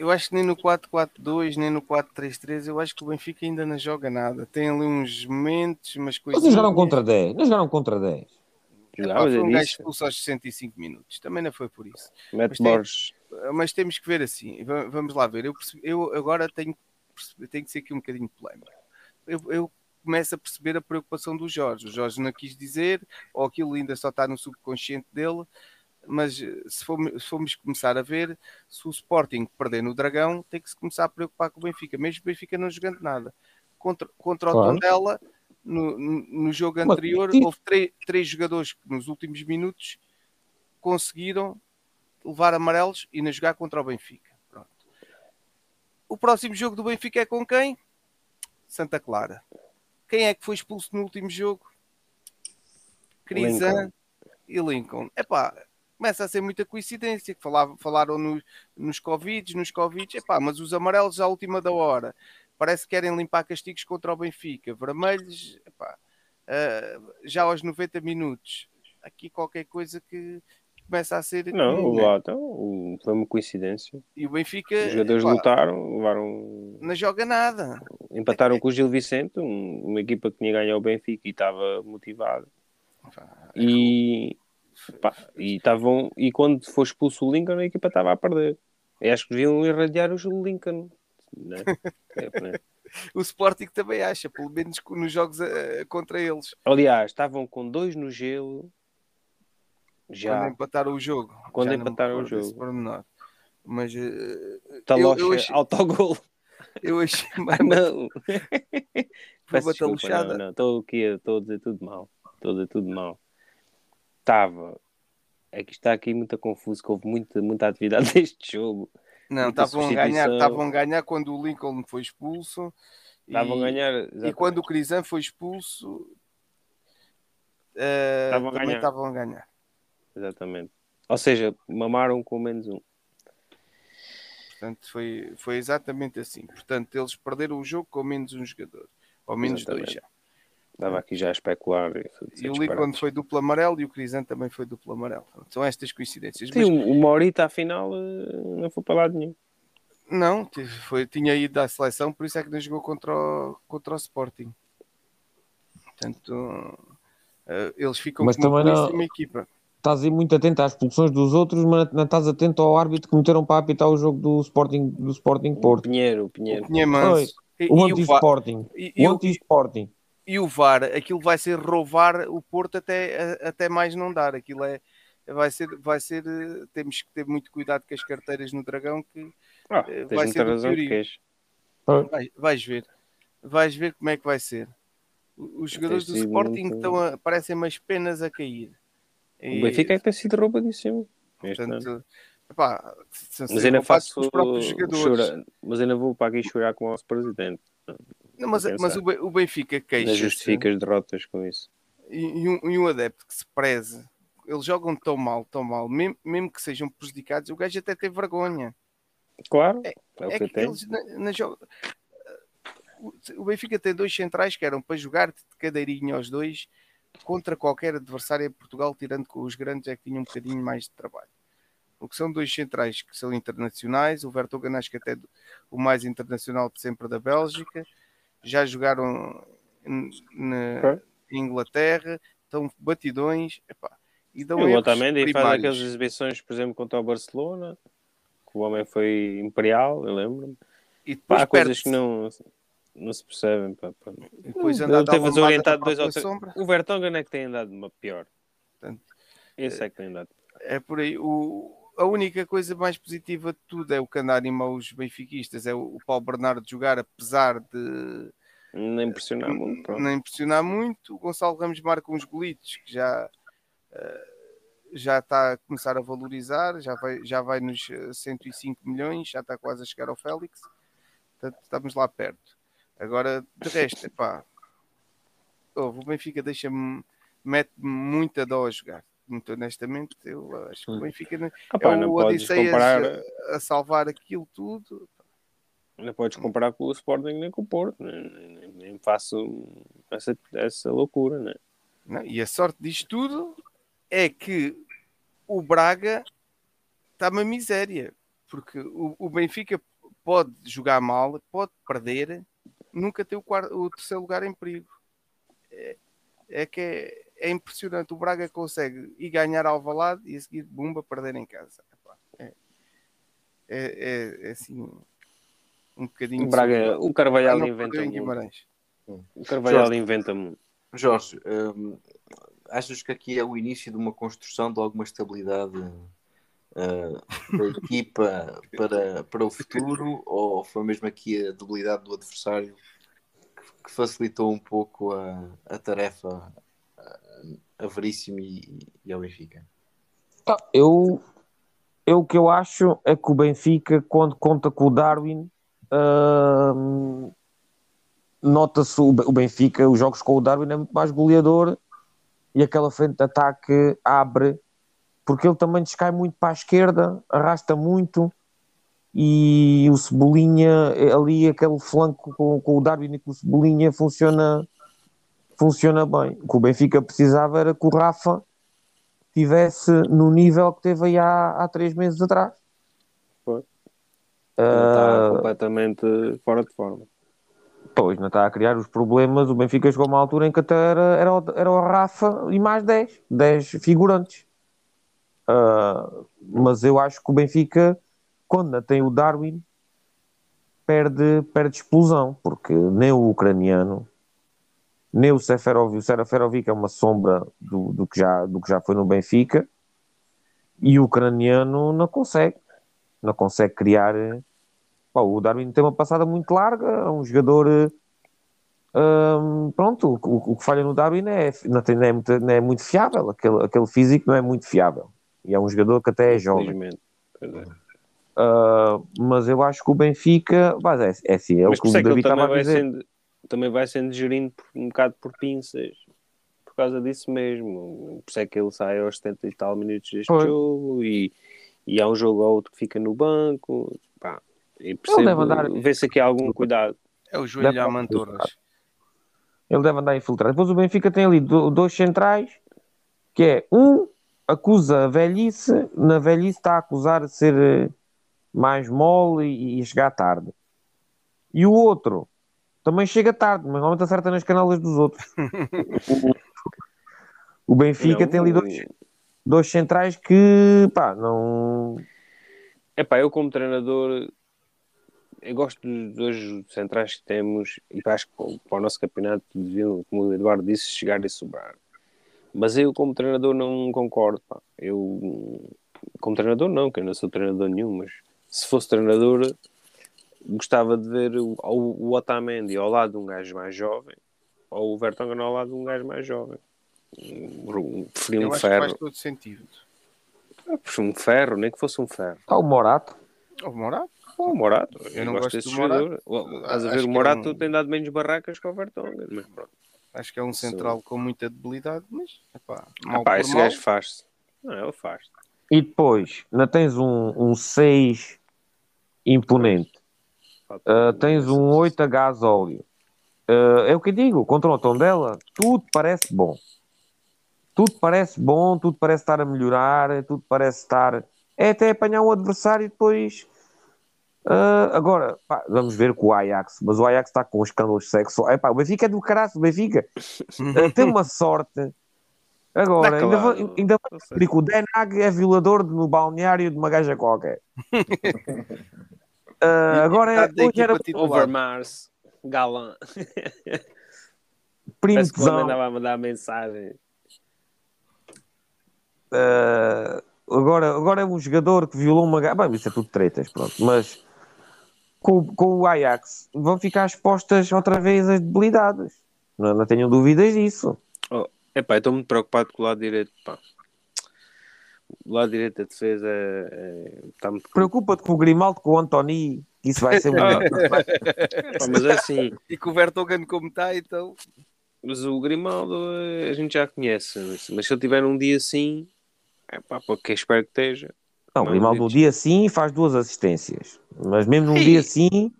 Eu acho que nem no 4-4-2, nem no 4-3-3, eu acho que o Benfica ainda não joga nada. Tem ali uns momentos, umas coisas. Mas não jogaram contra 10. Não jogaram contra 10. Jogava, foi um gajo expulso aos 65 minutos. Também não foi por isso. Mas tem- Borges. Mas temos que ver assim. Va- Vamos lá ver. Eu, percebi- eu agora tenho, tenho que ser aqui um bocadinho polémico. Eu, eu começo a perceber a preocupação do Jorge. O Jorge não quis dizer, ou aquilo ainda só está no subconsciente dele. Mas eh, se formos, se formos começar a ver, se o Sporting perder no Dragão, tem que se começar a preocupar com o Benfica, mesmo o Benfica não jogando nada. Contra, contra o Claro. Tondela, no, no, jogo Mas anterior, isso- houve três, três jogadores que nos últimos minutos conseguiram levar amarelos e não jogar contra o Benfica. Pronto. O próximo jogo do Benfica é com quem? Santa Clara. Quem é que foi expulso no último jogo? Crisan e Lincoln. Epá, começa a ser muita coincidência que falava, falaram no- nos Covid, nos Covid, epá, mas os amarelos à última da hora parece que querem limpar castigos contra o Benfica. Vermelhos, epá, ah, já aos 90 minutos. Aqui qualquer coisa que começa a ser. Não, né? lá, então, foi uma coincidência. E o Benfica Os jogadores epá, lutaram, levaram, não joga nada. empataram com o Gil Vicente, um- uma equipa que tinha ganho ao Benfica e estava motivada. E, pá, e, estavam, e quando foi expulso o Lincoln, a equipa estava a perder. E acho que deviam irradiar o Lincoln. Né? É, né? [LAUGHS] O Sporting também acha, pelo menos nos jogos eh, contra eles. Aliás, estavam com dois no gelo. Já. Quando empataram o jogo. Quando empataram o jogo. pormenor. Mas eh, Talocha, eu achei- autogol. eu achei [LAUGHS] Ah, não. Foi [LAUGHS] uma desculpa, não, taluchada. não. Estou aqui, estou a dizer tudo mal. Estou a dizer tudo mal. Estava. É que está aqui muito confuso, que houve muita, muita atividade [LAUGHS] deste jogo. Não, estavam a ganhar, estavam a ganhar quando o Lincoln foi expulso. Estavam a e- ganhar. E exatamente. quando o Crisan foi expulso, eh, Estavam a também ganhar. estavam a ganhar. Exatamente. Ou seja, mamaram com menos um. Portanto, foi, foi exatamente assim. Portanto, eles perderam o jogo com menos um jogador. Ou menos dois Exatamente. já. Estava aqui já a especular. E, o Lincoln foi duplo amarelo e o Crisan também foi duplo amarelo. São estas coincidências. Sim, Mas, o Maurita, afinal, eh, não foi para lado nenhum. não, foi, tinha ido à seleção, por isso é que não jogou contra o, contra o Sporting. Portanto, eh, eles ficam Mas com uma também não- equipa. Estás aí muito atento às expulsões dos outros, mas não estás atento ao árbitro que meteram para apitar o jogo do Sporting, do Sporting O Porto. Pinheiro, o Pinheiro. Manso. O e o anti-Sporting. e- e O o- anti-Sporting. E o VAR, aquilo vai ser roubar o Porto até, a- até mais não dar. Aquilo é, vai ser, vai ser, eh, temos que ter muito cuidado com as carteiras no Dragão, que Ah, Eh, tens vai ser do razão que Piori. queres. vai- vais ver. Vais ver como é que vai ser. Os jogadores do Sporting muito- estão a, parecem umas penas a cair. O Benfica é que tem sido roubadíssimo. Portanto, epá, Mas ainda faço os próprios jogadores. chorar, mas ainda vou para aqui chorar com o nosso presidente. Não, mas, mas o, o Benfica queixa justifica as derrotas com isso. e, e um, e um adepto que se preze, eles jogam tão mal, tão mal, mesmo, mesmo que sejam prejudicados, o gajo até tem vergonha. Claro, é, o É que que eles na, na jogo. O- Benfica tem dois centrais que eram para jogar de cadeirinha aos dois contra qualquer adversário em Portugal, tirando com os grandes é que tinham um bocadinho mais de trabalho. O que são dois centrais que são internacionais, o Vertonghen acho que até do- o mais internacional de sempre da Bélgica, já jogaram na Ok. Inglaterra, estão batidões, epá, e dão E o Otamendi faz aquelas exibições, por exemplo, contra o Barcelona, que o homem foi imperial, eu lembro-me. E Pá, depois há coisas que não, não se percebem. Pá, pá. E depois anda teve uma desorientado dois ou três. O Vertonghen é que tem andado uma pior. Portanto, Esse é que tem andado. É por aí. O, a única coisa mais positiva de tudo é o que anda a animar os benfiquistas, é o, Paulo Bernardo jogar, apesar de Não impressiona muito. Pronto. não impressionar muito. O Gonçalo Ramos marca uns golitos que já, eh, já está a começar a valorizar, já vai, já vai nos eh, 105 milhões, já está quase a chegar ao Félix. Portanto, estamos lá perto. Agora, de resto, epá, ouve, o Benfica deixa-me, mete-me muita dó a jogar. Muito honestamente, eu acho que o Benfica não- Ah, pá, é o Odisseias comparar, a, salvar aquilo tudo. não podes comparar com o Sporting nem com o Porto. Nem, nem- nem faço essa, essa loucura, né? Não, e a sorte disto tudo é que o Braga está uma miséria, porque o, o Benfica pode jogar mal, pode perder, nunca ter o, quarto, o terceiro lugar em perigo. É, é que é, é, impressionante. O Braga consegue ir ganhar ao Valado e a seguir, bumba, perder em casa. É, é, é, assim, um bocadinho. O Braga, o Carvalhal inventa muito. O Carvalhal Jorge, inventa muito. Jorge, hum, achas que aqui é o início de uma construção de alguma estabilidade uh, da equipa para, para o futuro ou foi mesmo aqui a debilidade do adversário que, que facilitou um pouco a, a tarefa a Veríssimo e, e ao Benfica? Eu, eu o que eu acho é que o Benfica, quando conta com o Darwin, uh, nota-se o Benfica, os jogos com o Darwin é muito mais goleador e aquela frente de ataque abre porque ele também descai muito para a esquerda, arrasta muito e o Cebolinha ali aquele flanco com, com o Darwin e com o Cebolinha funciona funciona bem. O que o Benfica precisava era que o Rafa tivesse no nível que teve aí há, há três meses atrás. Foi. Está uh, completamente fora de forma. Pois, não está a criar os problemas. O Benfica chegou a uma altura em que até era, era, o, era o Rafa e mais 10, 10 figurantes. Uh, mas eu acho que o Benfica, quando tem o Darwin, perde, perde explosão, porque nem o ucraniano, nem o Seferovic, o Seferovic é uma sombra do, do, que já, do que já foi no Benfica, e o ucraniano não consegue, não consegue criar. O Darwin tem uma passada muito larga, é um jogador. Hum, pronto, o, o, que falha no Darwin é, não, tem, não, é muito, não é muito fiável, aquele, aquele físico não é muito fiável. E é um jogador que até é jovem. Uh, mas eu acho que o Benfica, mas é, é assim, é mas o que o David estava a dizer. Sendo, também vai sendo gerido por, um bocado por pinças por causa disso mesmo. Por isso é que ele sai aos 70 e tal minutos deste Foi. jogo e, e há um jogo ou outro que fica no banco. Pá, e percebo, andar... vê-se aqui algum cuidado. É o joelho a mantorras. Ele deve andar infiltrado. Depois o Benfica tem ali dois centrais, que é um acusa a velhice, na velhice está a acusar de ser eh, mais mole e, e chegar tarde. E o outro também chega tarde, mas normalmente acerta nas canelas dos outros. o Benfica não, tem ali dois, dois centrais que, pá, não. É pá, eu como treinador, eu gosto dos dois centrais que temos e acho que para o nosso campeonato deviam, como o Eduardo disse, chegar e sobrar. Mas eu, como treinador, não concordo. Pá. Eu, como treinador, não, que eu não sou treinador nenhum, mas se fosse treinador, gostava de ver o, o Otamendi ao lado de um gajo mais jovem ou o Vertonghen ao lado de um gajo mais jovem. Preferia um ferro. faz todo sentido. um ferro, nem que fosse um ferro. Está o Morato. O Morato? O Morato. Eu, eu não gosto, gosto desse jogador. Estás a ver, o Morato é um... tem dado menos barracas que o Vertonghen, mas pronto. Acho que é um central Sim. com muita debilidade, mas epá, mal epá, esse mal. gajo faz-se. Não, ele faz -se. E depois, ainda tens um 6 um imponente. Uh, tens um 8 a gás óleo. Uh, é o que digo, contra o tom dela, tudo parece bom. Tudo parece bom, tudo parece estar a melhorar, tudo parece estar. É até apanhar um adversário e depois Uh, agora, pá, vamos ver com o Ajax, mas o Ajax está com escândalos sexuais. o Benfica é do caralho, o Benfica [LAUGHS] tem uma sorte. Agora, ainda, vou, ainda vou descobrir que o Denag é violador no balneário de uma gaja qualquer. [LAUGHS] uh, agora, hoje era Overmars, galã. [LAUGHS] Primzão. andava a mandar mensagem. Uh, agora, agora é um jogador que violou uma. Bem, isso é tudo tretas, pronto. Mas com, com o Ajax vão ficar expostas outra vez as debilidades. Não, não tenho dúvidas disso. Oh, epá, estou muito preocupado com o lado direito. Pá. O lado direito da defesa é, está muito. Preocupa-te com o Grimaldo, com o Antoni. Isso vai ser melhor. [LAUGHS] mas é assim. E com o Vertonghen como está, então. Mas o Grimaldo a gente já conhece. Mas se ele tiver um dia assim, é pá, porque espero que esteja. Não, o Grimaldo no dia sim faz duas assistências, mas mesmo num dia sim.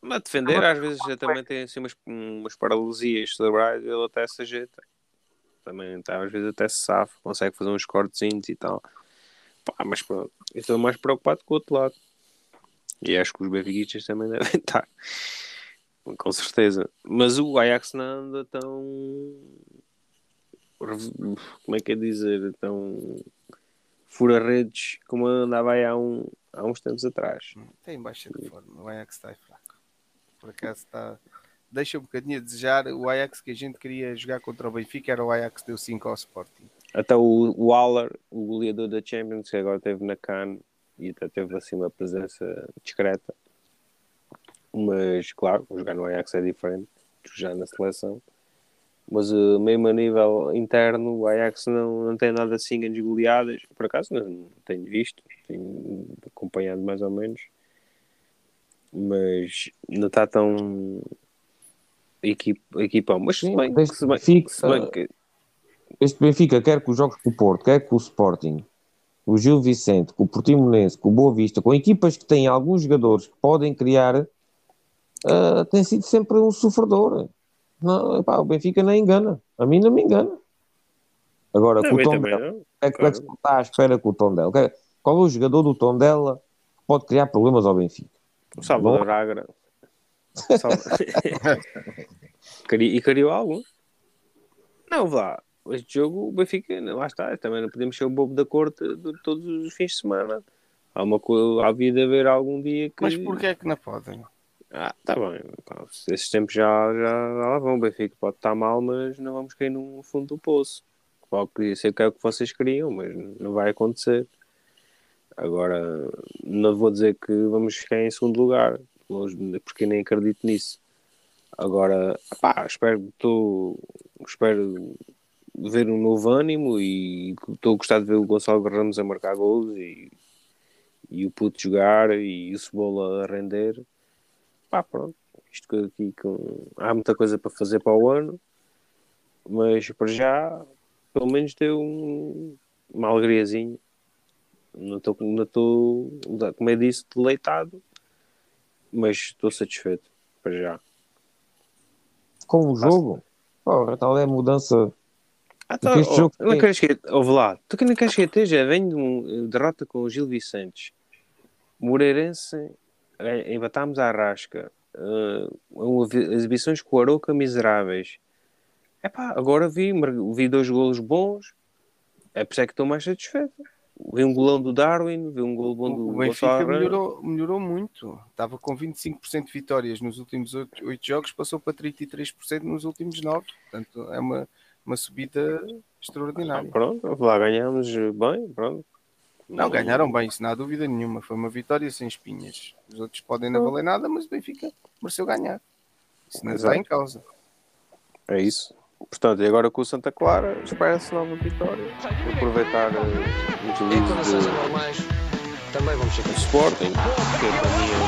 Mas defender, às vezes já também tem assim umas, umas paralisias cerebrais, ele até se ajeita. Também tá, às vezes até se safa, consegue fazer uns cortezinhos e tal. Pá, mas pronto, eu estou mais preocupado com o outro lado. E acho que os benfiquistas também [LAUGHS] devem estar. Com certeza. Mas o Ajax não anda tão. Como é que é dizer? Tão. Fura-redes como andava aí há, um, há uns tempos atrás. Tem baixa de forma. O Ajax está fraco. Por acaso está. Deixa um bocadinho a desejar. O Ajax que a gente queria jogar contra o Benfica era o Ajax deu 5 ao Sporting. Até o Waller, o goleador da Champions, que agora esteve na Cannes e até teve assim uma presença discreta. Mas, claro, jogar no Ajax é diferente de jogar na seleção. Mas uh, mesmo a nível interno, o Ajax não, não tem nada assim grandes goleadas. Por acaso não tenho visto, tenho acompanhado mais ou menos. Mas não está tão equipa, equipão. Mas se bem, Deste se bem, se bem que este Benfica quer que os jogos com o Porto, quer com o Sporting, o Gil Vicente, com o Portimonense, com o Boa Vista, com equipas que têm alguns jogadores que podem criar, ah, tem sido sempre um sofredor. Não, epá, o Benfica nem engana. A mim não me engana. Agora, com o tom também dela, não. é que se está à espera com o tom dela? Qual é o jogador do tom dela que pode criar problemas ao Benfica? O Salvador Agra. [LAUGHS] E criou algo? Não, vá. Este jogo, o Benfica, lá está. Também não podemos ser o bobo da corte de todos os fins de semana. Há uma coisa, há vida haver algum dia que. Mas porquê é que não podem? Ah, tá bem. pá, Esses tempos já, já, já lá vão. O Benfica pode estar mal, mas não vamos cair no fundo do poço. Pode ser que é o que vocês queriam, mas não vai acontecer. Agora, não vou dizer que vamos ficar em segundo lugar, longe porque nem acredito nisso. Agora, pá, espero, tô, espero ver um novo ânimo e estou a gostar de ver o Gonçalo Ramos a marcar gols e, e o Puto jogar e o Cebola a render. Pá, pronto. Isto aqui com... há muita coisa para fazer para o ano, mas para já, pelo menos deu um, uma alegriazinha. Não estou, não estou, como eu disse, deleitado, mas estou satisfeito para já. Com o jogo? Porra, tal é a mudança. Ah, Porque este jogo não tem- queres que ouve lá, tu que não queres que já venho de uma derrota com o Gil Vicentes, Moreirense, eh, empatámos à rasca, eh, uma vi- exibições com o Aroca miseráveis. Epá, agora vi, vi dois golos bons, é por isso é que estou mais satisfeito. Vi um golão do Darwin, vi um gol bom do O Benfica melhorou, melhorou muito. Estava com 25% de vitórias nos últimos 8, jogos, passou para 33% nos últimos 9. Portanto, é uma, uma subida extraordinária. Pronto, lá ganhamos bem, pronto. Não, ganharam bem, isso não há dúvida nenhuma. Foi uma vitória sem espinhas. Os outros podem não valer nada, mas o Benfica mereceu ganhar. Isso não está em causa. É isso. Portanto, e agora com o Santa Clara, espera-se nova vitória. Aproveitar uh, livros condições de também vamos ser. Sporting, que para mim é o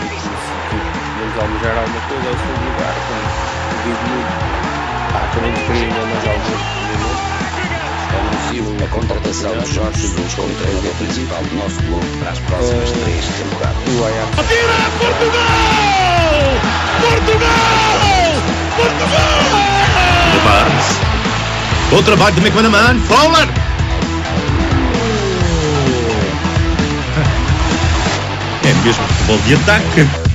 que vamos almejar alguma coisa, é o segundo lugar. Como digo muito, ah, também ainda mais alguns minutos. Anuncio a contratação de Jorge Jesus como treinador principal do nosso clube para as próximas três temporadas. O Atira Portugal! Portugal! Portugal! Barnes. Bom trabalho de McManaman. Fowler. É mesmo futebol de ataque.